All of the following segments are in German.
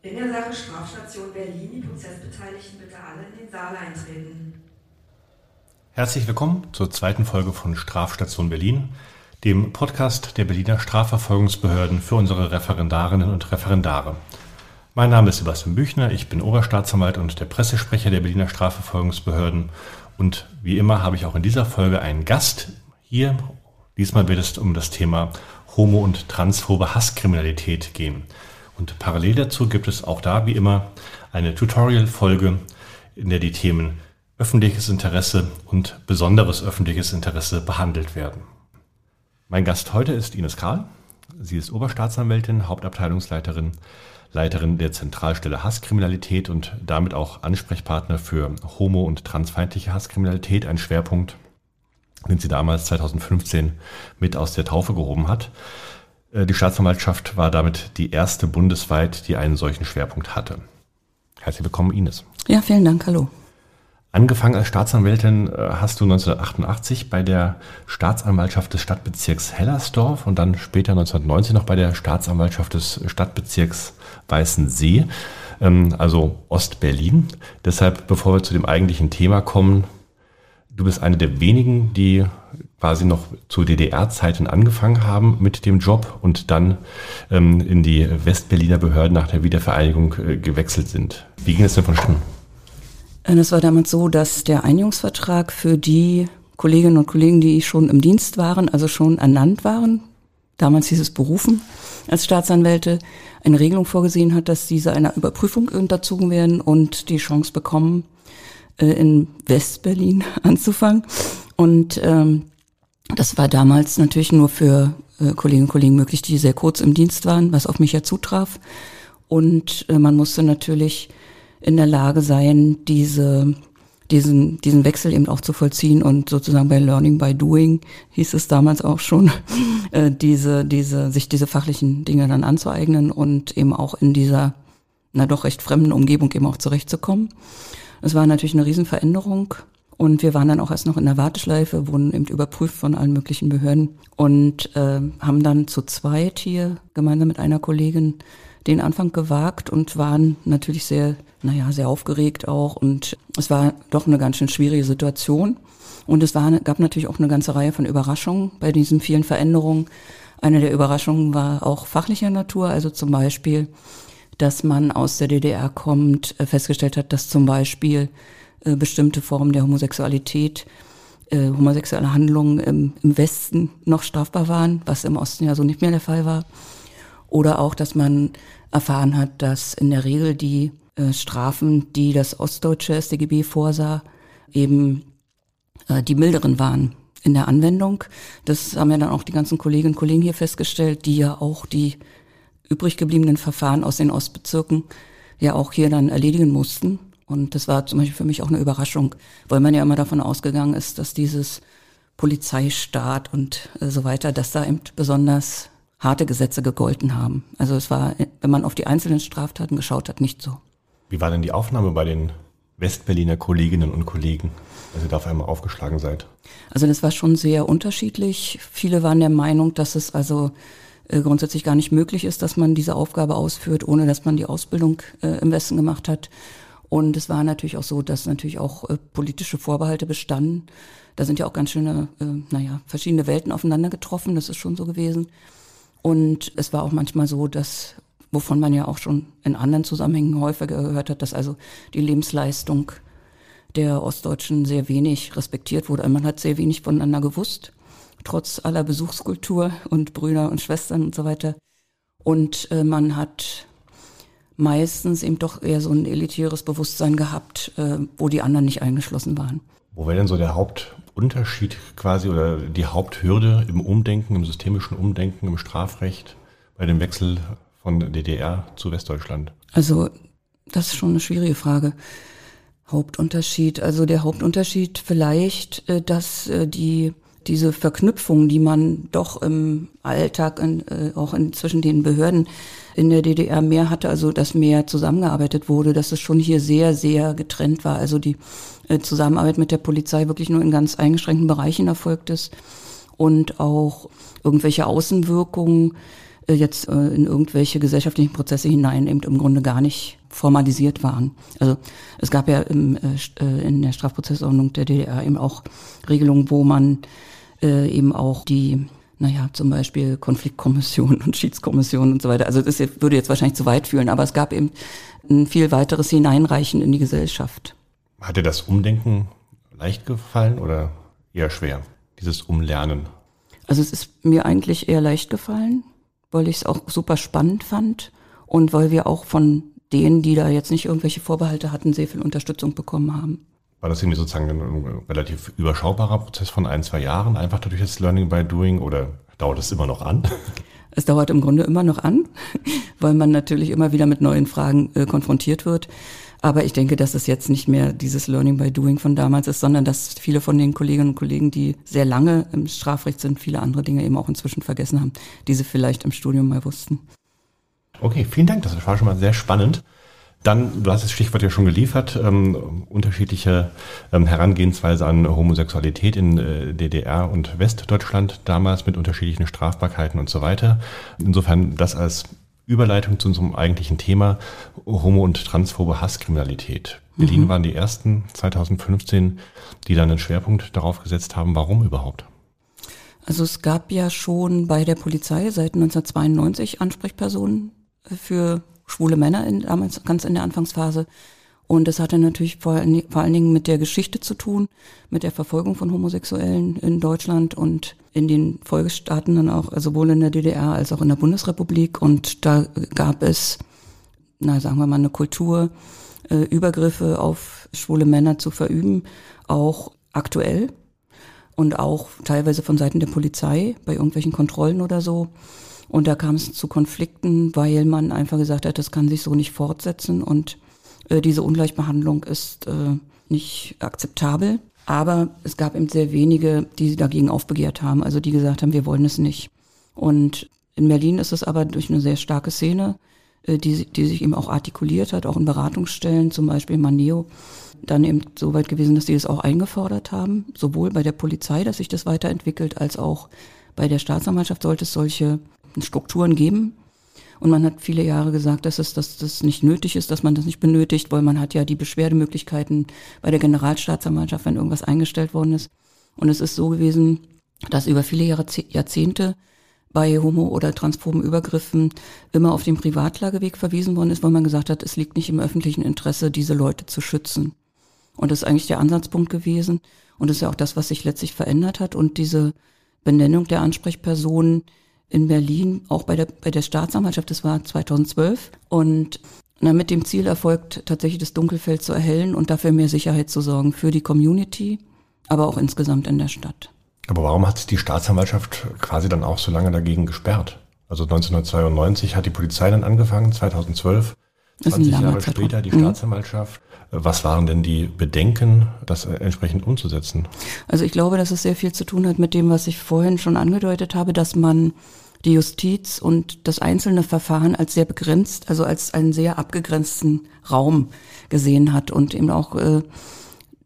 In der Sache Strafstation Berlin, die Prozessbeteiligten bitte alle in den Saal eintreten. Herzlich willkommen zur zweiten Folge von Strafstation Berlin, dem Podcast der Berliner Strafverfolgungsbehörden für unsere Referendarinnen und Referendare. Mein Name ist Sebastian Büchner, ich bin Oberstaatsanwalt und der Pressesprecher der Berliner Strafverfolgungsbehörden und wie immer habe ich auch in dieser Folge einen Gast hier. Diesmal wird es um das Thema homo- und transphobe Hasskriminalität gehen. Und parallel dazu gibt es auch da wie immer eine Tutorial-Folge, in der die Themen öffentliches Interesse und besonderes öffentliches Interesse behandelt werden. Mein Gast heute ist Ines Karl. Sie ist Oberstaatsanwältin, Hauptabteilungsleiterin, Leiterin der Zentralstelle Hasskriminalität und damit auch Ansprechpartner für homo- und transfeindliche Hasskriminalität, ein Schwerpunkt, den sie damals 2015 mit aus der Taufe gehoben hat. Äh, die Staatsanwaltschaft war damit die erste bundesweit, die einen solchen Schwerpunkt hatte. Herzlich willkommen, Ines. Ja, vielen Dank. Hallo. Angefangen als Staatsanwältin äh, hast du 1988 bei der Staatsanwaltschaft des Stadtbezirks Hellersdorf und dann später 1990 noch bei der Staatsanwaltschaft des Stadtbezirks Weißensee, ähm, also Ostberlin. Deshalb, bevor wir zu dem eigentlichen Thema kommen, du bist eine der wenigen, die quasi noch zu DDR-Zeiten angefangen haben mit dem Job und dann ähm, in die Westberliner Behörden nach der Wiedervereinigung äh, gewechselt sind. Wie ging es denn vonstatten? Es war damals so, dass der Einigungsvertrag für die Kolleginnen und Kollegen, die schon im Dienst waren, also schon ernannt waren, damals hieß es berufen als Staatsanwälte, eine Regelung vorgesehen hat, dass diese einer Überprüfung unterzogen werden und die Chance bekommen, äh, in Westberlin anzufangen. Und ähm, das war damals natürlich nur für äh, Kolleginnen und Kollegen möglich, die sehr kurz im Dienst waren, was auf mich ja zutraf. Und äh, man musste natürlich in der Lage sein, diese, diesen, diesen Wechsel eben auch zu vollziehen und sozusagen bei Learning by Doing hieß es damals auch schon, äh, diese, diese, sich diese fachlichen Dinge dann anzueignen und eben auch in dieser, na doch recht fremden Umgebung eben auch zurechtzukommen. Es war natürlich eine Riesenveränderung. Und wir waren dann auch erst noch in der Warteschleife, wurden eben überprüft von allen möglichen Behörden und äh, haben dann zu zweit hier gemeinsam mit einer Kollegin den Anfang gewagt und waren natürlich sehr, naja, sehr aufgeregt auch. Und es war doch eine ganz schön schwierige Situation. Und es war, gab natürlich auch eine ganze Reihe von Überraschungen bei diesen vielen Veränderungen. Eine der Überraschungen war auch fachlicher Natur, also zum Beispiel, dass man aus der DDR kommt, äh, festgestellt hat, dass zum Beispiel äh, bestimmte Formen der Homosexualität, äh, homosexuelle Handlungen im, im Westen noch strafbar waren, was im Osten ja so nicht mehr der Fall war. Oder auch, dass man erfahren hat, dass in der Regel die äh, Strafen, die das ostdeutsche StGB vorsah, eben äh, die milderen waren in der Anwendung. Das haben ja dann auch die ganzen Kolleginnen und Kollegen hier festgestellt, die ja auch die übrig gebliebenen Verfahren aus den Ostbezirken ja auch hier dann erledigen mussten. Und das war zum Beispiel für mich auch eine Überraschung, weil man ja immer davon ausgegangen ist, dass dieses Polizeistaat und äh, so weiter, dass da eben besonders harte Gesetze gegolten haben. Also es war, wenn man auf die einzelnen Straftaten geschaut hat, nicht so. Wie war denn die Aufnahme bei den Westberliner Kolleginnen und Kollegen, als ihr da auf einmal aufgeschlagen seid? Also das war schon sehr unterschiedlich. Viele waren der Meinung, dass es also äh, grundsätzlich gar nicht möglich ist, dass man diese Aufgabe ausführt, ohne dass man die Ausbildung äh, im Westen gemacht hat. Und es war natürlich auch so, dass natürlich auch äh, politische Vorbehalte bestanden. Da sind ja auch ganz schöne, äh, naja, verschiedene Welten aufeinander getroffen. Das ist schon so gewesen. Und es war auch manchmal so, dass, wovon man ja auch schon in anderen Zusammenhängen häufiger gehört hat, dass also die Lebensleistung der Ostdeutschen sehr wenig respektiert wurde. Man hat sehr wenig voneinander gewusst, trotz aller Besuchskultur und Brüder und Schwestern und so weiter. Und äh, man hat meistens eben doch eher so ein elitäres Bewusstsein gehabt, äh, wo die anderen nicht eingeschlossen waren. Wo wäre denn so der Hauptunterschied quasi oder die Haupthürde im Umdenken, im systemischen Umdenken, im Strafrecht bei dem Wechsel von DDR zu Westdeutschland? Also das ist schon eine schwierige Frage. Hauptunterschied, also der Hauptunterschied vielleicht, äh, dass äh, die diese Verknüpfung, die man doch im Alltag, in, äh, auch in, zwischen den Behörden in der DDR mehr hatte, also dass mehr zusammengearbeitet wurde, dass es schon hier sehr, sehr getrennt war. Also die äh, Zusammenarbeit mit der Polizei wirklich nur in ganz eingeschränkten Bereichen erfolgt ist und auch irgendwelche Außenwirkungen äh, jetzt äh, in irgendwelche gesellschaftlichen Prozesse hinein eben im Grunde gar nicht formalisiert waren. Also es gab ja im, äh, äh in der Strafprozessordnung der DDR eben auch Regelungen, wo man äh, eben auch die naja, zum Beispiel Konfliktkommission und Schiedskommission und so weiter. Also das würde jetzt wahrscheinlich zu weit führen, aber es gab eben ein viel weiteres Hineinreichen in die Gesellschaft. Hat dir das Umdenken leicht gefallen oder eher schwer, dieses Umlernen? Also es ist mir eigentlich eher leicht gefallen, weil ich es auch super spannend fand und weil wir auch von denen, die da jetzt nicht irgendwelche Vorbehalte hatten, sehr viel Unterstützung bekommen haben. War das irgendwie sozusagen ein relativ überschaubarer Prozess von ein, zwei Jahren, einfach durch das Learning by Doing oder dauert es immer noch an? Es dauert im Grunde immer noch an, weil man natürlich immer wieder mit neuen Fragen äh, konfrontiert wird. Aber ich denke, dass es jetzt nicht mehr dieses Learning by Doing von damals ist, sondern dass viele von den Kolleginnen und Kollegen, die sehr lange im Strafrecht sind, viele andere Dinge eben auch inzwischen vergessen haben, die sie vielleicht im Studium mal wussten. Okay, vielen Dank. Das war schon mal sehr spannend. Dann, du hast das Stichwort ja schon geliefert, ähm, unterschiedliche ähm, Herangehensweise an Homosexualität in äh, DDR und Westdeutschland damals mit unterschiedlichen Strafbarkeiten und so weiter. Insofern das als Überleitung zu unserem eigentlichen Thema homo- und transphobe Hasskriminalität. Berlin mhm. waren die ersten 2015, die dann einen Schwerpunkt darauf gesetzt haben. Warum überhaupt? Also es gab ja schon bei der Polizei seit 1992 Ansprechpersonen für schwule Männer in, damals ganz in der Anfangsphase. Und das hatte natürlich vor, vor allen Dingen mit der Geschichte zu tun, mit der Verfolgung von Homosexuellen in Deutschland und in den Folgestaaten dann auch, also sowohl in der DDR als auch in der Bundesrepublik. Und da gab es, na sagen wir mal, eine Kultur, äh, Übergriffe auf schwule Männer zu verüben, auch aktuell und auch teilweise von Seiten der Polizei bei irgendwelchen Kontrollen oder so. Und da kam es zu Konflikten, weil man einfach gesagt hat, das kann sich so nicht fortsetzen und äh, diese Ungleichbehandlung ist äh, nicht akzeptabel. Aber es gab eben sehr wenige, die dagegen aufbegehrt haben, also die gesagt haben, wir wollen es nicht. Und in Berlin ist es aber durch eine sehr starke Szene, äh, die, die sich eben auch artikuliert hat, auch in Beratungsstellen, zum Beispiel Maneo, dann eben so weit gewesen, dass sie das auch eingefordert haben, sowohl bei der Polizei, dass sich das weiterentwickelt, als auch bei der Staatsanwaltschaft sollte es solche Strukturen geben. Und man hat viele Jahre gesagt, dass es dass das nicht nötig ist, dass man das nicht benötigt, weil man hat ja die Beschwerdemöglichkeiten bei der Generalstaatsanwaltschaft, wenn irgendwas eingestellt worden ist. Und es ist so gewesen, dass über viele Jahrzehnte bei homo- oder transphoben Übergriffen immer auf den Privatlageweg verwiesen worden ist, weil man gesagt hat, es liegt nicht im öffentlichen Interesse, diese Leute zu schützen. Und das ist eigentlich der Ansatzpunkt gewesen. Und das ist ja auch das, was sich letztlich verändert hat. Und diese Benennung der Ansprechpersonen in Berlin, auch bei der, bei der Staatsanwaltschaft, das war 2012. Und na, mit dem Ziel erfolgt, tatsächlich das Dunkelfeld zu erhellen und dafür mehr Sicherheit zu sorgen für die Community, aber auch insgesamt in der Stadt. Aber warum hat die Staatsanwaltschaft quasi dann auch so lange dagegen gesperrt? Also 1992 hat die Polizei dann angefangen, 2012, 20 Jahre später die mhm. Staatsanwaltschaft. Was waren denn die Bedenken, das entsprechend umzusetzen? Also ich glaube, dass es sehr viel zu tun hat mit dem, was ich vorhin schon angedeutet habe, dass man die Justiz und das einzelne Verfahren als sehr begrenzt, also als einen sehr abgegrenzten Raum gesehen hat und eben auch äh,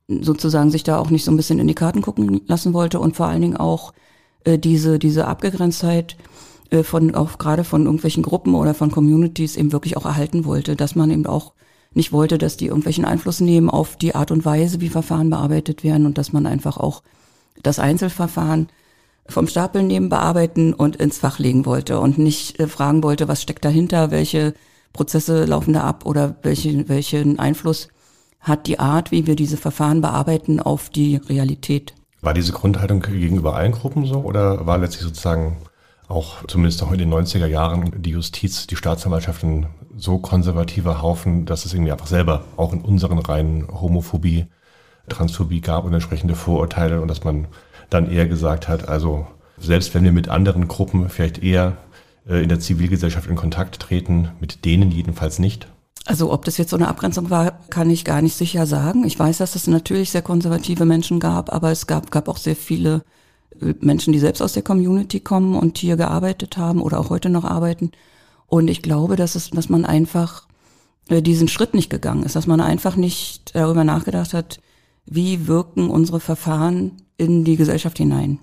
sozusagen sich da auch nicht so ein bisschen in die Karten gucken lassen wollte und vor allen Dingen auch äh, diese, diese Abgegrenztheit äh, von auch gerade von irgendwelchen Gruppen oder von Communities eben wirklich auch erhalten wollte, dass man eben auch nicht wollte, dass die irgendwelchen Einfluss nehmen auf die Art und Weise, wie Verfahren bearbeitet werden und dass man einfach auch das Einzelverfahren vom Stapel nehmen, bearbeiten und ins Fach legen wollte und nicht äh, fragen wollte, was steckt dahinter, welche Prozesse laufen da ab oder welche, welchen Einfluss hat die Art, wie wir diese Verfahren bearbeiten, auf die Realität. War diese Grundhaltung gegenüber allen Gruppen so oder war letztlich sozusagen auch zumindest auch in den 90er Jahren die Justiz, die Staatsanwaltschaften so konservativer Haufen, dass es irgendwie einfach selber auch in unseren Reihen Homophobie, Transphobie gab und entsprechende Vorurteile und dass man dann eher gesagt hat, also selbst wenn wir mit anderen Gruppen vielleicht eher äh, in der Zivilgesellschaft in Kontakt treten, mit denen jedenfalls nicht. Also ob das jetzt so eine Abgrenzung war, kann ich gar nicht sicher sagen. Ich weiß, dass es natürlich sehr konservative Menschen gab, aber es gab, gab auch sehr viele Menschen, die selbst aus der Community kommen und hier gearbeitet haben oder auch heute noch arbeiten. Und ich glaube, dass es, dass man einfach äh, diesen Schritt nicht gegangen ist, dass man einfach nicht darüber nachgedacht hat, wie wirken unsere Verfahren in die Gesellschaft hinein.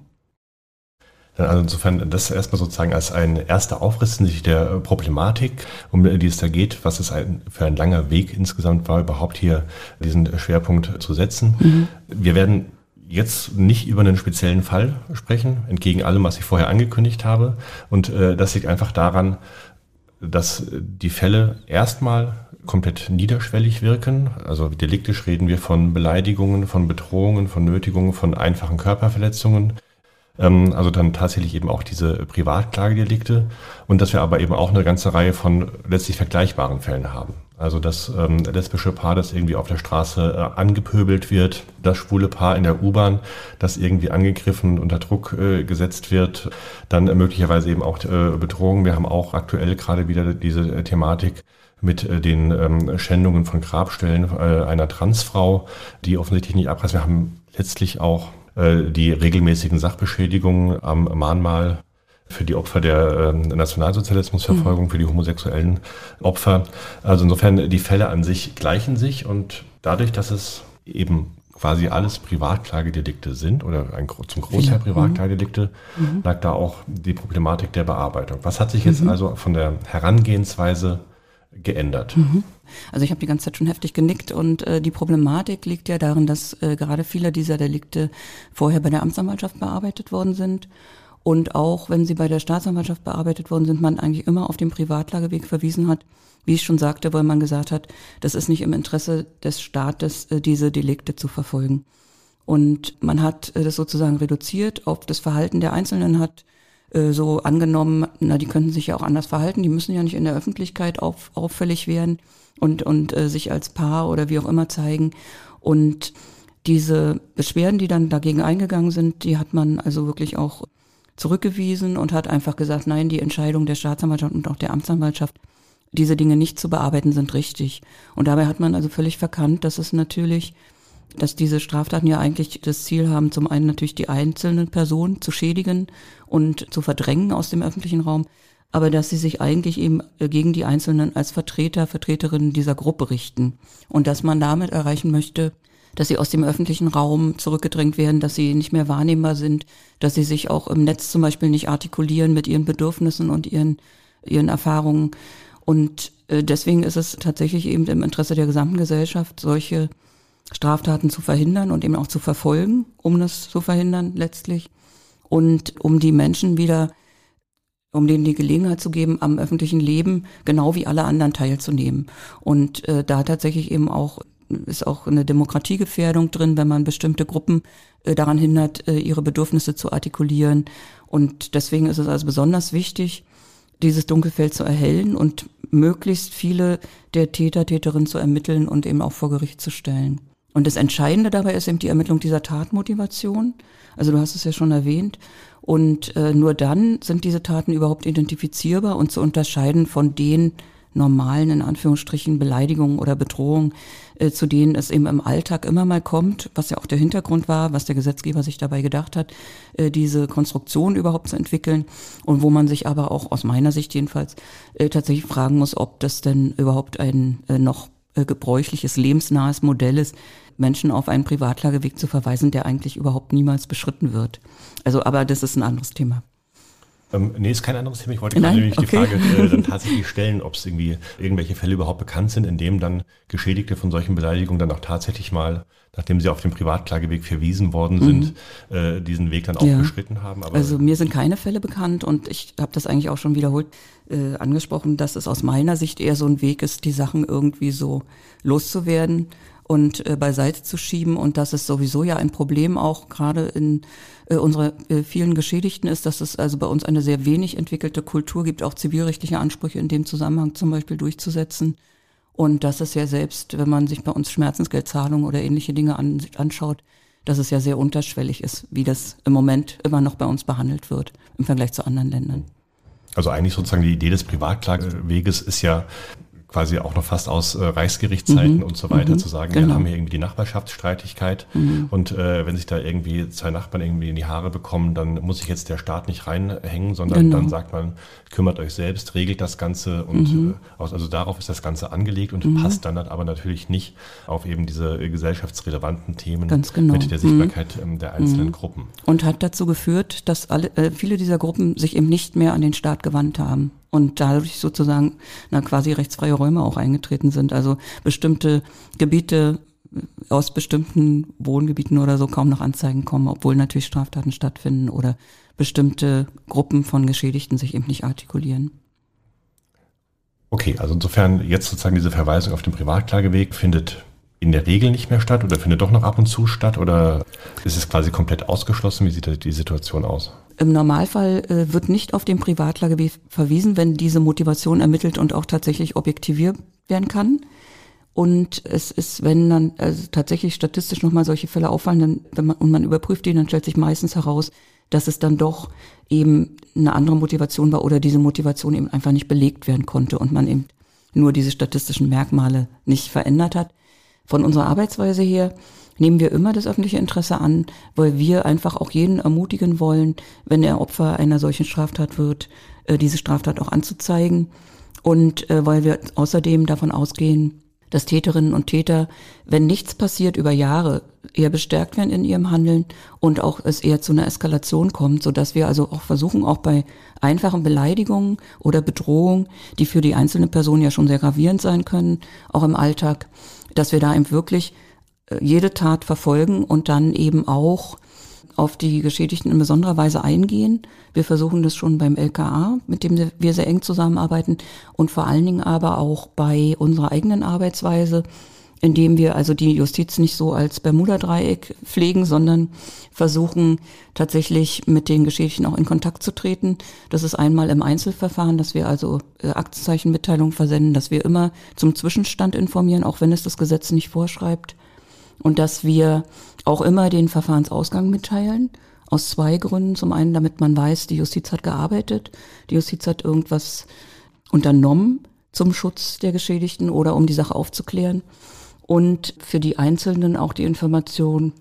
Also insofern das erstmal sozusagen als ein erster Aufriss sich der Problematik, um die es da geht, was es ein, für ein langer Weg insgesamt war, überhaupt hier diesen Schwerpunkt zu setzen. Mhm. Wir werden jetzt nicht über einen speziellen Fall sprechen, entgegen allem, was ich vorher angekündigt habe. Und äh, das liegt einfach daran, dass die Fälle erstmal komplett niederschwellig wirken. Also deliktisch reden wir von Beleidigungen, von Bedrohungen, von Nötigungen, von einfachen Körperverletzungen. Ähm, also dann tatsächlich eben auch diese Privatklagedelikte und dass wir aber eben auch eine ganze Reihe von letztlich vergleichbaren Fällen haben. Also das ähm, lesbische Paar, das irgendwie auf der Straße äh, angepöbelt wird, das schwule Paar in der U-Bahn, das irgendwie angegriffen, unter Druck äh, gesetzt wird, dann äh, möglicherweise eben auch äh, Bedrohungen. Wir haben auch aktuell gerade wieder diese äh, Thematik mit äh, den ähm, Schändungen von Grabstellen äh, einer Transfrau, die offensichtlich nicht abreißt. Wir haben letztlich auch die regelmäßigen Sachbeschädigungen am Mahnmal für die Opfer der äh, Nationalsozialismusverfolgung, mhm. für die homosexuellen Opfer. Also insofern, die Fälle an sich gleichen sich und dadurch, dass es eben quasi alles Privatklagedelikte sind oder ein, zum Großteil Privatklagedelikte, mhm. lag da auch die Problematik der Bearbeitung. Was hat sich jetzt mhm. also von der Herangehensweise geändert? Mhm. Also ich habe die ganze Zeit schon heftig genickt und äh, die Problematik liegt ja darin, dass äh, gerade viele dieser Delikte vorher bei der Amtsanwaltschaft bearbeitet worden sind. Und auch wenn sie bei der Staatsanwaltschaft bearbeitet worden sind, man eigentlich immer auf den Privatlageweg verwiesen hat, wie ich schon sagte, weil man gesagt hat, das ist nicht im Interesse des Staates, äh, diese Delikte zu verfolgen. Und man hat äh, das sozusagen reduziert auf das Verhalten der Einzelnen, hat äh, so angenommen, na, die könnten sich ja auch anders verhalten, die müssen ja nicht in der Öffentlichkeit auf, auffällig werden und, und äh, sich als Paar oder wie auch immer zeigen. Und diese Beschwerden, die dann dagegen eingegangen sind, die hat man also wirklich auch zurückgewiesen und hat einfach gesagt, nein, die Entscheidung der Staatsanwaltschaft und auch der Amtsanwaltschaft, diese Dinge nicht zu bearbeiten, sind richtig. Und dabei hat man also völlig verkannt, dass es natürlich, dass diese Straftaten ja eigentlich das Ziel haben, zum einen natürlich die einzelnen Personen zu schädigen und zu verdrängen aus dem öffentlichen Raum, aber dass sie sich eigentlich eben äh, gegen die Einzelnen als Vertreter, Vertreterinnen dieser Gruppe richten und dass man damit erreichen möchte, dass sie aus dem öffentlichen Raum zurückgedrängt werden, dass sie nicht mehr wahrnehmbar sind, dass sie sich auch im Netz zum Beispiel nicht artikulieren mit ihren Bedürfnissen und ihren, ihren Erfahrungen. Und äh, deswegen ist es tatsächlich eben im Interesse der gesamten Gesellschaft, solche Straftaten zu verhindern und eben auch zu verfolgen, um das zu verhindern letztlich. Und um die Menschen wieder um denen die Gelegenheit zu geben, am öffentlichen Leben genau wie alle anderen teilzunehmen. Und äh, da tatsächlich eben auch ist auch eine Demokratiegefährdung drin, wenn man bestimmte Gruppen äh, daran hindert, äh, ihre Bedürfnisse zu artikulieren. Und deswegen ist es also besonders wichtig, dieses Dunkelfeld zu erhellen und möglichst viele der Täter, Täterinnen zu ermitteln und eben auch vor Gericht zu stellen. Und das Entscheidende dabei ist eben die Ermittlung dieser Tatmotivation. Also du hast es ja schon erwähnt. Und äh, nur dann sind diese Taten überhaupt identifizierbar und zu unterscheiden von den normalen, in Anführungsstrichen, Beleidigungen oder Bedrohungen, äh, zu denen es eben im Alltag immer mal kommt, was ja auch der Hintergrund war, was der Gesetzgeber sich dabei gedacht hat, äh, diese Konstruktion überhaupt zu entwickeln und wo man sich aber auch aus meiner Sicht jedenfalls äh, tatsächlich fragen muss, ob das denn überhaupt ein äh, noch gebräuchliches, lebensnahes Modell ist, Menschen auf einen Privatlageweg zu verweisen, der eigentlich überhaupt niemals beschritten wird. Also, aber das ist ein anderes Thema. Ähm, nee, ist kein anderes Thema. Ich wollte gerade nämlich okay. die Frage äh, dann tatsächlich stellen, ob es irgendwie irgendwelche Fälle überhaupt bekannt sind, in dem dann Geschädigte von solchen Beleidigungen dann auch tatsächlich mal, nachdem sie auf dem Privatklageweg verwiesen worden sind, mhm. äh, diesen Weg dann auch ja. beschritten haben. Aber also mir sind keine Fälle bekannt und ich habe das eigentlich auch schon wiederholt äh, angesprochen, dass es aus meiner Sicht eher so ein Weg ist, die Sachen irgendwie so loszuwerden und äh, beiseite zu schieben. Und das ist sowieso ja ein Problem auch gerade in äh, unserer äh, vielen Geschädigten ist, dass es also bei uns eine sehr wenig entwickelte Kultur gibt, auch zivilrechtliche Ansprüche in dem Zusammenhang zum Beispiel durchzusetzen. Und dass es ja selbst, wenn man sich bei uns Schmerzensgeldzahlungen oder ähnliche Dinge an, anschaut, dass es ja sehr unterschwellig ist, wie das im Moment immer noch bei uns behandelt wird im Vergleich zu anderen Ländern. Also eigentlich sozusagen die Idee des Privatklageweges ist ja quasi auch noch fast aus äh, Reichsgerichtszeiten Mhm. und so weiter Mhm. zu sagen, Genau. wir haben hier irgendwie die Nachbarschaftsstreitigkeit Mhm. und äh, wenn sich da irgendwie zwei Nachbarn irgendwie in die Haare bekommen, dann muss sich jetzt der Staat nicht reinhängen, sondern Genau. dann sagt man, kümmert euch selbst, regelt das Ganze und Mhm. äh, also darauf ist das Ganze angelegt und passt dann aber natürlich nicht auf eben diese äh, gesellschaftsrelevanten Themen genau. mit der Sichtbarkeit ähm, der einzelnen Gruppen. Und hat dazu geführt, dass alle, äh, viele dieser Gruppen sich eben nicht mehr an den Staat gewandt haben und dadurch sozusagen na, quasi rechtsfreie Räume auch eingetreten sind. Also bestimmte Gebiete äh, aus bestimmten Wohngebieten oder so kaum noch Anzeigen kommen, obwohl natürlich Straftaten stattfinden oder bestimmte Gruppen von Geschädigten sich eben nicht artikulieren. Okay, also insofern jetzt sozusagen diese Verweisung auf den Privatklageweg findet in der Regel nicht mehr statt oder findet doch noch ab und zu statt oder ist es quasi komplett ausgeschlossen? Wie sieht die Situation aus? Im Normalfall äh, wird nicht auf den Privatklageweg verwiesen, wenn diese Motivation ermittelt und auch tatsächlich objektiviert werden kann. Und es ist, wenn dann also tatsächlich statistisch nochmal solche Fälle auffallen, dann, wenn man, und man überprüft die, dann stellt sich meistens heraus, dass es dann doch eben eine andere Motivation war oder diese Motivation eben einfach nicht belegt werden konnte und man eben nur diese statistischen Merkmale nicht verändert hat. Von unserer Arbeitsweise her nehmen wir immer das öffentliche Interesse an, weil wir einfach auch jeden ermutigen wollen, wenn er Opfer einer solchen Straftat wird, äh, diese Straftat auch anzuzeigen. Und äh, weil wir außerdem davon ausgehen, dass Täterinnen und Täter, wenn nichts passiert über Jahre, eher bestärkt werden in ihrem Handeln und auch es eher zu einer Eskalation kommt, so dass wir also auch versuchen, auch bei einfachen Beleidigungen oder Bedrohungen, die für die einzelne Person ja schon sehr gravierend sein können, auch im Alltag, dass wir da eben wirklich äh, jede Tat verfolgen und dann eben auch auf die Geschädigten in besonderer Weise eingehen. Wir versuchen das schon beim LKA, mit dem wir sehr eng zusammenarbeiten und vor allen Dingen aber auch bei unserer eigenen Arbeitsweise, indem wir also die Justiz nicht so als Bermuda-Dreieck pflegen, sondern versuchen tatsächlich mit den Geschädigten auch in Kontakt zu treten. Das ist einmal im Einzelverfahren, dass wir also äh, Aktenzeichenmitteilungen versenden, dass wir immer zum Zwischenstand informieren, auch wenn es das Gesetz nicht vorschreibt und dass wir auch immer den Verfahrensausgang mitteilen. Aus zwei Gründen. Zum einen, damit man weiß, die Justiz hat gearbeitet, die Justiz hat irgendwas unternommen zum Schutz der Geschädigten oder um die Sache aufzuklären. Und für die Einzelnen auch die Information,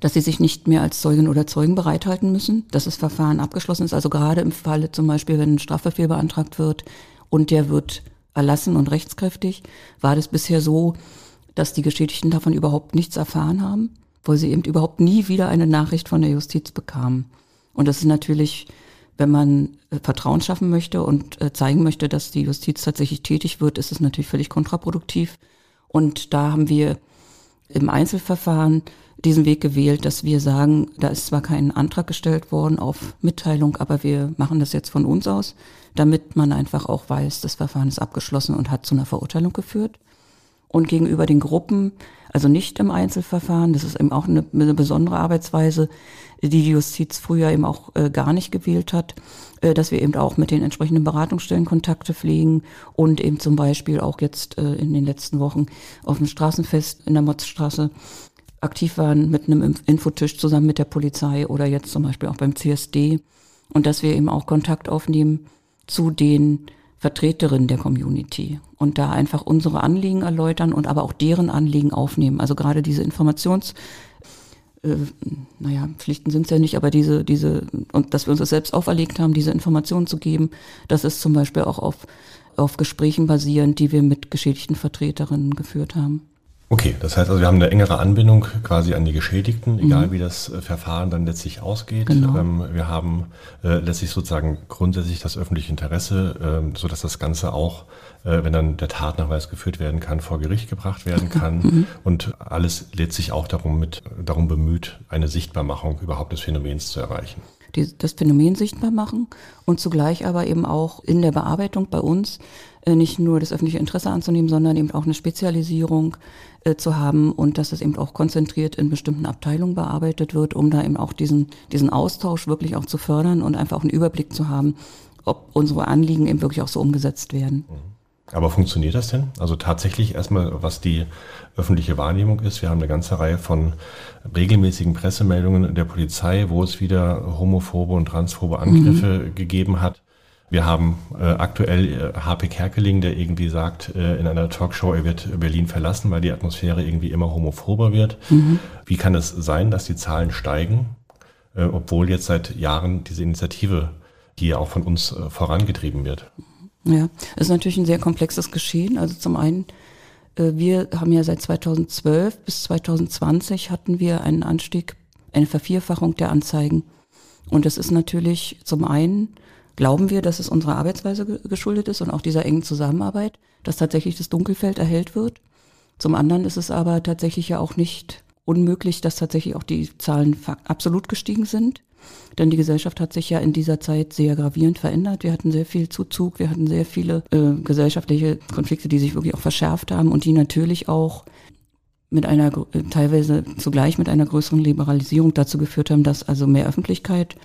dass sie sich nicht mehr als Zeugin oder Zeugen bereithalten müssen, dass das Verfahren abgeschlossen ist. Also gerade im Falle zum Beispiel, wenn ein Strafverfehl beantragt wird und der wird erlassen und rechtskräftig, war das bisher so, dass die Geschädigten davon überhaupt nichts erfahren haben, weil sie eben überhaupt nie wieder eine Nachricht von der Justiz bekamen. Und das ist natürlich, wenn man äh, Vertrauen schaffen möchte und äh, zeigen möchte, dass die Justiz tatsächlich tätig wird, ist es natürlich völlig kontraproduktiv. Und da haben wir im Einzelverfahren diesen Weg gewählt, dass wir sagen, da ist zwar kein Antrag gestellt worden auf Mitteilung, aber wir machen das jetzt von uns aus, damit man einfach auch weiß, das Verfahren ist abgeschlossen und hat zu einer Verurteilung geführt. Und gegenüber den Gruppen, also nicht im Einzelverfahren, das ist eben auch eine, eine besondere Arbeitsweise, die die Justiz früher eben auch äh, gar nicht gewählt hat, äh, dass wir eben auch mit den entsprechenden Beratungsstellen Kontakte pflegen und eben zum Beispiel auch jetzt äh, in den letzten Wochen auf dem Straßenfest in der Motzstraße aktiv waren mit einem Infotisch zusammen mit der Polizei oder jetzt zum Beispiel auch beim CSD und dass wir eben auch Kontakt aufnehmen zu den Vertreterinnen der Community und da einfach unsere Anliegen erläutern und aber auch deren Anliegen aufnehmen. Also gerade diese Informations, äh, naja, Pflichten sind es ja nicht, aber diese, diese, und dass wir uns das selbst auferlegt haben, diese Informationen zu geben, das ist zum Beispiel auch auf, auf Gesprächen basierend, die wir mit geschädigten Vertreterinnen geführt haben. Okay, das heißt also, wir haben eine engere Anbindung quasi an die Geschädigten, egal mhm. wie das äh, Verfahren dann letztlich ausgeht. Genau. Ähm, wir haben äh, letztlich sozusagen grundsätzlich das öffentliche Interesse, äh, so dass das Ganze auch, äh, wenn dann der Tatnachweis geführt werden kann, vor Gericht gebracht werden kann. Mhm. Und alles letztlich auch darum mit, darum bemüht, eine Sichtbarmachung überhaupt des Phänomens zu erreichen die, das Phänomen sichtbar machen und zugleich aber eben auch in der Bearbeitung bei uns nicht nur das öffentliche Interesse anzunehmen, sondern eben auch eine Spezialisierung äh, zu haben und dass es eben auch konzentriert in bestimmten Abteilungen bearbeitet wird, um da eben auch diesen, diesen Austausch wirklich auch zu fördern und einfach auch einen Überblick zu haben, ob unsere Anliegen eben wirklich auch so umgesetzt werden. Aber funktioniert das denn? Also tatsächlich erstmal, was die öffentliche Wahrnehmung ist. Wir haben eine ganze Reihe von regelmäßigen Pressemeldungen der Polizei, wo es wieder homophobe und transphobe Angriffe mhm. gegeben hat. Wir haben äh, aktuell äh, HP Kerkeling, der irgendwie sagt äh, in einer Talkshow, er wird Berlin verlassen, weil die Atmosphäre irgendwie immer homophober wird. Mhm. Wie kann es sein, dass die Zahlen steigen, äh, obwohl jetzt seit Jahren diese Initiative hier auch von uns äh, vorangetrieben wird? Ja, es ist natürlich ein sehr komplexes Geschehen. Also zum einen, äh, wir haben ja seit 2012 bis 2020 hatten wir einen Anstieg, eine Vervierfachung der Anzeigen. Und das ist natürlich zum einen glauben wir, dass es unserer Arbeitsweise geschuldet ist und auch dieser engen Zusammenarbeit, dass tatsächlich das Dunkelfeld erhellt wird. Zum anderen ist es aber tatsächlich ja auch nicht unmöglich, dass tatsächlich auch die Zahlen absolut gestiegen sind. Denn die Gesellschaft hat sich ja in dieser Zeit sehr gravierend verändert. Wir hatten sehr viel Zuzug, wir hatten sehr viele äh, gesellschaftliche Konflikte, die sich wirklich auch verschärft haben und die natürlich auch mit einer teilweise zugleich mit einer größeren Liberalisierung dazu geführt haben, dass also mehr Öffentlichkeit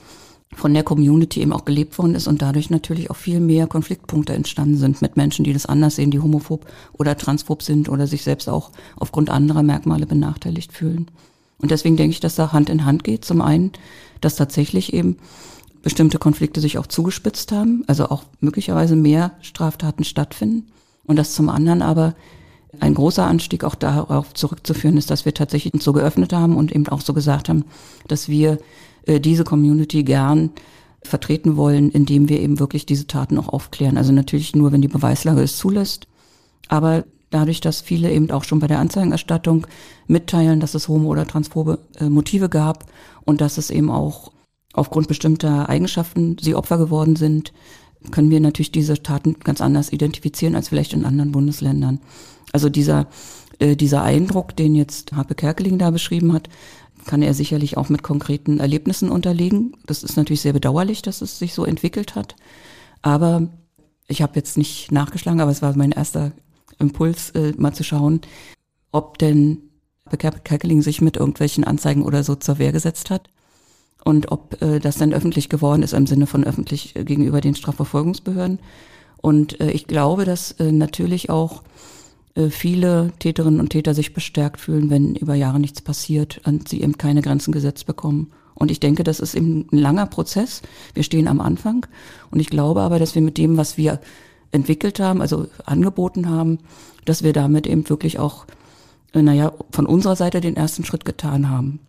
von der Community eben auch gelebt worden ist und dadurch natürlich auch viel mehr Konfliktpunkte entstanden sind mit Menschen, die das anders sehen, die homophob oder transphob sind oder sich selbst auch aufgrund anderer Merkmale benachteiligt fühlen. Und deswegen denke ich, dass da Hand in Hand geht. Zum einen, dass tatsächlich eben bestimmte Konflikte sich auch zugespitzt haben, also auch möglicherweise mehr Straftaten stattfinden. Und dass zum anderen aber ein großer Anstieg auch darauf zurückzuführen ist, dass wir tatsächlich uns so geöffnet haben und eben auch so gesagt haben, dass wir diese Community gern vertreten wollen, indem wir eben wirklich diese Taten auch aufklären. Also natürlich nur, wenn die Beweislage es zulässt. Aber dadurch, dass viele eben auch schon bei der Anzeigenerstattung mitteilen, dass es homo- oder transphobe äh, Motive gab und dass es eben auch aufgrund bestimmter Eigenschaften sie Opfer geworden sind, können wir natürlich diese Taten ganz anders identifizieren als vielleicht in anderen Bundesländern. Also dieser, äh, dieser Eindruck, den jetzt Harpe Kerkeling da beschrieben hat, kann er sicherlich auch mit konkreten Erlebnissen unterlegen. Das ist natürlich sehr bedauerlich, dass es sich so entwickelt hat. Aber ich habe jetzt nicht nachgeschlagen, aber es war mein erster Impuls, äh, mal zu schauen, ob denn Kerkeling sich mit irgendwelchen Anzeigen oder so zur Wehr gesetzt hat und ob äh, das dann öffentlich geworden ist im Sinne von öffentlich äh, gegenüber den Strafverfolgungsbehörden. Und äh, ich glaube, dass äh, natürlich auch viele Täterinnen und Täter sich bestärkt fühlen, wenn über Jahre nichts passiert und sie eben keine Grenzen gesetzt bekommen. Und ich denke, das ist eben ein langer Prozess. Wir stehen am Anfang. Und ich glaube aber, dass wir mit dem, was wir entwickelt haben, also angeboten haben, dass wir damit eben wirklich auch, äh, naja, von unserer Seite den ersten Schritt getan haben.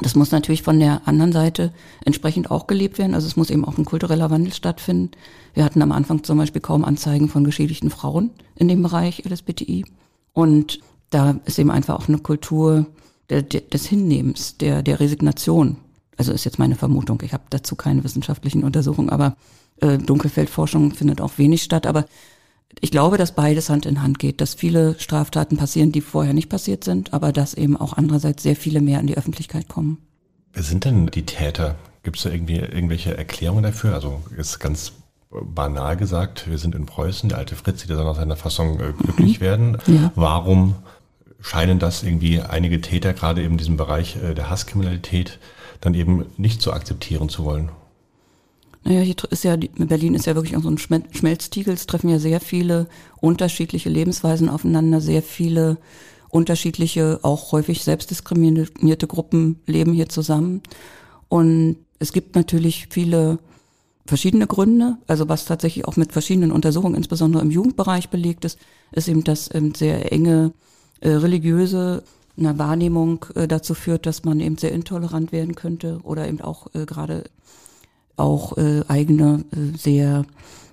Das muss natürlich von der anderen Seite entsprechend auch gelebt werden. Also es muss eben auch ein kultureller Wandel stattfinden. Wir hatten am Anfang zum Beispiel kaum Anzeigen von geschädigten Frauen in dem Bereich LSBTI. Und da ist eben einfach auch eine Kultur der, der, des Hinnehmens, der, der Resignation. Also ist jetzt meine Vermutung. Ich habe dazu keine wissenschaftlichen Untersuchungen, aber äh, Dunkelfeldforschung findet auch wenig statt. Aber ich glaube, dass beides Hand in Hand geht, dass viele Straftaten passieren, die vorher nicht passiert sind, aber dass eben auch andererseits sehr viele mehr in die Öffentlichkeit kommen. Wer sind denn die Täter? Gibt es da irgendwie irgendwelche Erklärungen dafür? Also ist ganz banal gesagt, wir sind in Preußen, der alte Fritz, der soll nach seiner Fassung äh, glücklich mhm. werden. Ja. Warum scheinen das irgendwie einige Täter gerade eben in diesem Bereich äh, der Hasskriminalität dann eben nicht zu akzeptieren zu wollen? Naja, hier ist ja, Berlin ist ja wirklich auch so ein Schmelztiegel. Es treffen ja sehr viele unterschiedliche Lebensweisen aufeinander, sehr viele unterschiedliche, auch häufig selbstdiskriminierte Gruppen leben hier zusammen. Und es gibt natürlich viele verschiedene Gründe. Also was tatsächlich auch mit verschiedenen Untersuchungen, insbesondere im Jugendbereich belegt ist, ist eben, dass eben sehr enge äh, religiöse eine Wahrnehmung äh, dazu führt, dass man eben sehr intolerant werden könnte oder eben auch äh, gerade auch äh, eigene, äh, sehr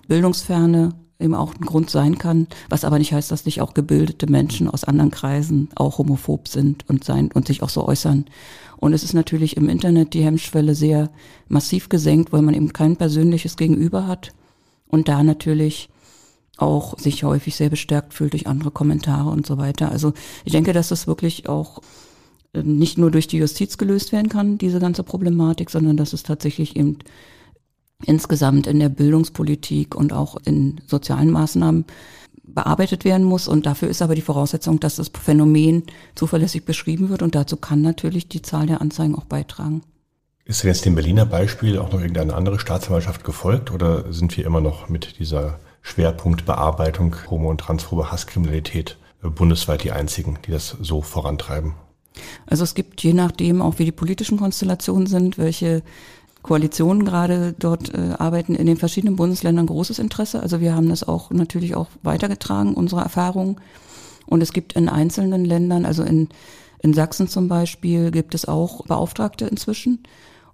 bildungsferne eben auch ein Grund sein kann, was aber nicht heißt, dass nicht auch gebildete Menschen aus anderen Kreisen auch homophob sind und sein und sich auch so äußern. Und es ist natürlich im Internet die Hemmschwelle sehr massiv gesenkt, weil man eben kein persönliches Gegenüber hat und da natürlich auch sich häufig sehr bestärkt fühlt durch andere Kommentare und so weiter. Also ich denke, dass das wirklich auch nicht nur durch die Justiz gelöst werden kann, diese ganze Problematik, sondern dass es tatsächlich eben insgesamt in der Bildungspolitik und auch in sozialen Maßnahmen bearbeitet werden muss. Und dafür ist aber die Voraussetzung, dass das Phänomen zuverlässig beschrieben wird. Und dazu kann natürlich die Zahl der Anzeigen auch beitragen. Ist denn jetzt dem Berliner Beispiel auch noch irgendeine andere Staatsanwaltschaft gefolgt oder sind wir immer noch mit dieser Schwerpunktbearbeitung homo- und transphobe Hasskriminalität bundesweit die einzigen, die das so vorantreiben? Also es gibt je nachdem auch, wie die politischen Konstellationen sind, welche Koalitionen gerade dort äh, arbeiten in den verschiedenen Bundesländern großes Interesse. Also wir haben das auch natürlich auch weitergetragen, unsere Erfahrungen. Und es gibt in einzelnen Ländern, also in, in Sachsen zum Beispiel, gibt es auch Beauftragte inzwischen.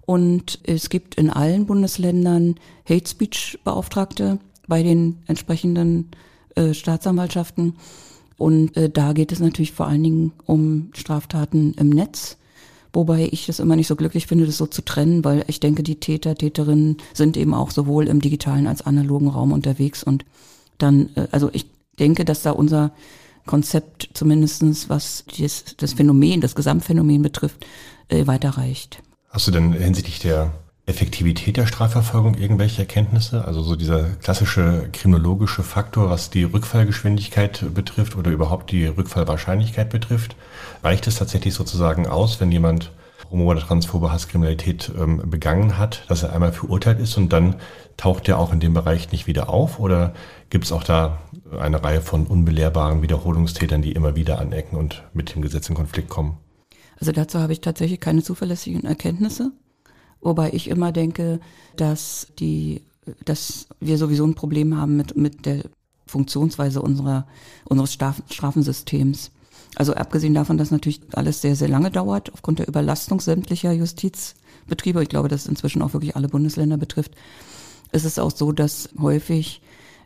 Und es gibt in allen Bundesländern Hate Speech Beauftragte bei den entsprechenden äh, Staatsanwaltschaften. Und äh, da geht es natürlich vor allen Dingen um Straftaten im Netz. Wobei ich das immer nicht so glücklich finde, das so zu trennen, weil ich denke, die Täter, Täterinnen sind eben auch sowohl im digitalen als analogen Raum unterwegs. Und dann, äh, also ich denke, dass da unser Konzept zumindestens was das, das Phänomen, das Gesamtphänomen betrifft, äh, weiterreicht. Hast du denn hinsichtlich der Effektivität der Strafverfolgung irgendwelche Erkenntnisse? Also so dieser klassische kriminologische Faktor, was die Rückfallgeschwindigkeit betrifft oder überhaupt die Rückfallwahrscheinlichkeit betrifft. Reicht es tatsächlich sozusagen aus, wenn jemand homo- oder transphobe Hasskriminalität ähm, begangen hat, dass er einmal verurteilt ist und dann taucht er auch in dem Bereich nicht wieder auf? Oder gibt es auch da eine Reihe von unbelehrbaren Wiederholungstätern, die immer wieder anecken und mit dem Gesetz in Konflikt kommen? Also dazu habe ich tatsächlich keine zuverlässigen Erkenntnisse. Wobei ich immer denke, dass die, dass wir sowieso ein Problem haben mit, mit der Funktionsweise unserer, unseres Straf Strafensystems. Also abgesehen davon, dass natürlich alles sehr, sehr lange dauert, aufgrund der Überlastung sämtlicher Justizbetriebe, ich glaube, dass es inzwischen auch wirklich alle Bundesländer betrifft, ist es auch so, dass häufig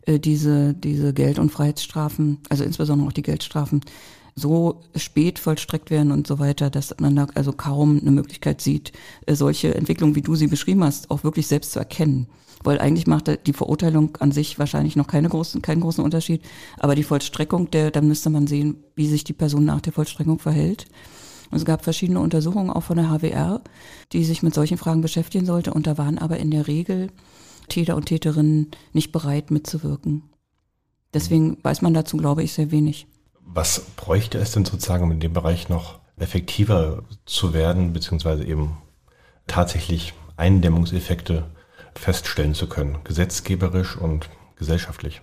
diese, diese Geld- und Freiheitsstrafen, also insbesondere auch die Geldstrafen, so spät vollstreckt werden und so weiter, dass man da also kaum eine Möglichkeit sieht, äh, solche Entwicklungen, wie du sie beschrieben hast, auch wirklich selbst zu erkennen. Weil eigentlich macht die Verurteilung an sich wahrscheinlich noch keine großen, keinen großen Unterschied. Aber die Vollstreckung, der, dann müsste man sehen, wie sich die Person nach der Vollstreckung verhält. Und es gab verschiedene Untersuchungen auch von der HWR, die sich mit solchen Fragen beschäftigen sollte. Und da waren aber in der Regel Täter und Täterinnen nicht bereit mitzuwirken. Deswegen weiß man dazu, glaube ich, sehr wenig. Was bräuchte es denn sozusagen, um in dem Bereich noch effektiver zu werden, beziehungsweise eben tatsächlich Eindämmungseffekte feststellen zu können, gesetzgeberisch und gesellschaftlich?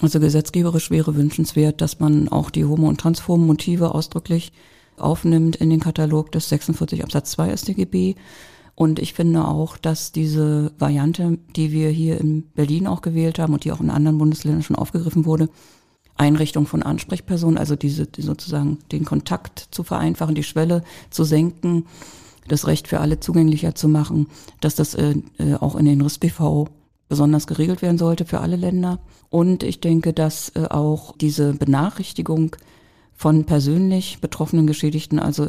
Also gesetzgeberisch wäre wünschenswert, dass man auch die homo- und transphoben Motive ausdrücklich aufnimmt in den Katalog des 46 Absatz 2 StGB. Und ich finde auch, dass diese Variante, die wir hier in Berlin auch gewählt haben und die auch in anderen Bundesländern schon aufgegriffen wurde, Einrichtung von Ansprechpersonen, also diese die sozusagen den Kontakt zu vereinfachen, die Schwelle zu senken, das Recht für alle zugänglicher zu machen, dass das äh, äh auch in den RIS-BV besonders geregelt werden sollte für alle Länder. Und ich denke, dass äh, auch diese Benachrichtigung von persönlich betroffenen Geschädigten, also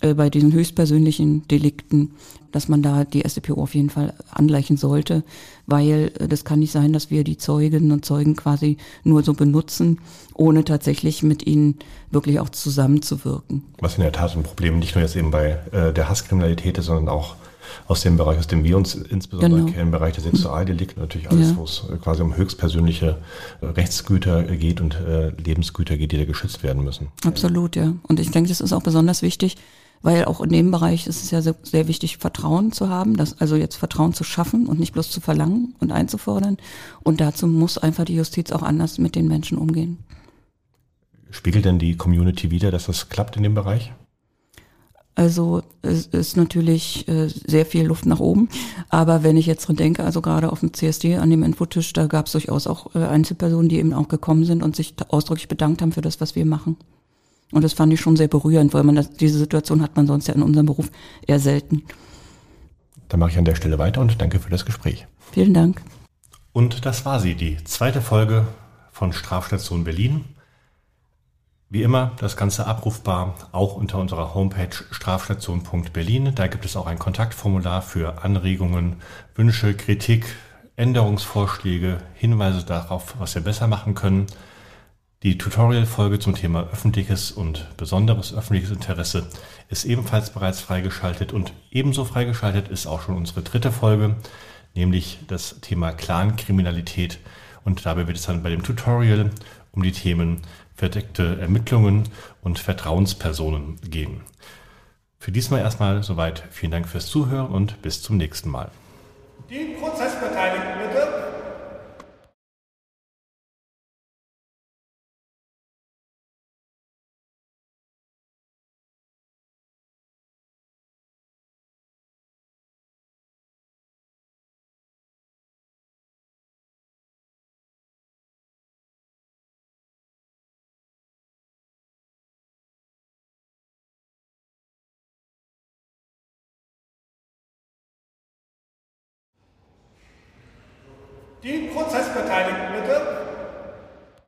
äh, bei diesen höchstpersönlichen Delikten, dass man da die SDPO auf jeden Fall angleichen sollte, weil äh, das kann nicht sein, dass wir die Zeuginnen und Zeugen quasi nur so benutzen, ohne tatsächlich mit ihnen wirklich auch zusammenzuwirken. Was in der Tat ein Problem nicht nur jetzt eben bei äh, der Hasskriminalität ist, sondern auch aus dem Bereich, aus dem wir uns insbesondere genau. kennen, im Bereich der Sexualdelikte, natürlich alles, ja. wo es quasi um höchstpersönliche Rechtsgüter geht und äh, Lebensgüter geht, die da geschützt werden müssen. Absolut, ja. Und ich denke, das ist auch besonders wichtig, weil auch in dem Bereich ist es ja sehr, sehr wichtig, Vertrauen zu haben, das, also jetzt Vertrauen zu schaffen und nicht bloß zu verlangen und einzufordern. Und dazu muss einfach die Justiz auch anders mit den Menschen umgehen. Spiegelt denn die Community wieder, dass das klappt in dem Bereich? Also es ist natürlich äh, sehr viel Luft nach oben. Aber wenn ich jetzt dran denke, also gerade auf dem CSD an dem Infotisch, da gab es durchaus auch äh, Einzelpersonen, die eben auch gekommen sind und sich ausdrücklich bedankt haben für das, was wir machen. Und das fand ich schon sehr berührend, weil man das, diese Situation hat man sonst ja in unserem Beruf eher selten. Dann mache ich an der Stelle weiter und danke für das Gespräch. Vielen Dank. Und das war sie, die zweite Folge von Strafstation Berlin. Wie immer, das Ganze abrufbar auch unter unserer Homepage strafstation.berlin. Da gibt es auch ein Kontaktformular für Anregungen, Wünsche, Kritik, Änderungsvorschläge, Hinweise darauf, was wir besser machen können. Die Tutorial-Folge zum Thema öffentliches und besonderes öffentliches Interesse ist ebenfalls bereits freigeschaltet und ebenso freigeschaltet ist auch schon unsere dritte Folge, nämlich das Thema Clan-Kriminalität. Und dabei wird es dann bei dem Tutorial um die Themen verdeckte Ermittlungen und Vertrauenspersonen gehen. Für diesmal erstmal soweit. Vielen Dank fürs Zuhören und bis zum nächsten Mal. Die Prozessbeteiligten Die Prozessbeteiligten bitte.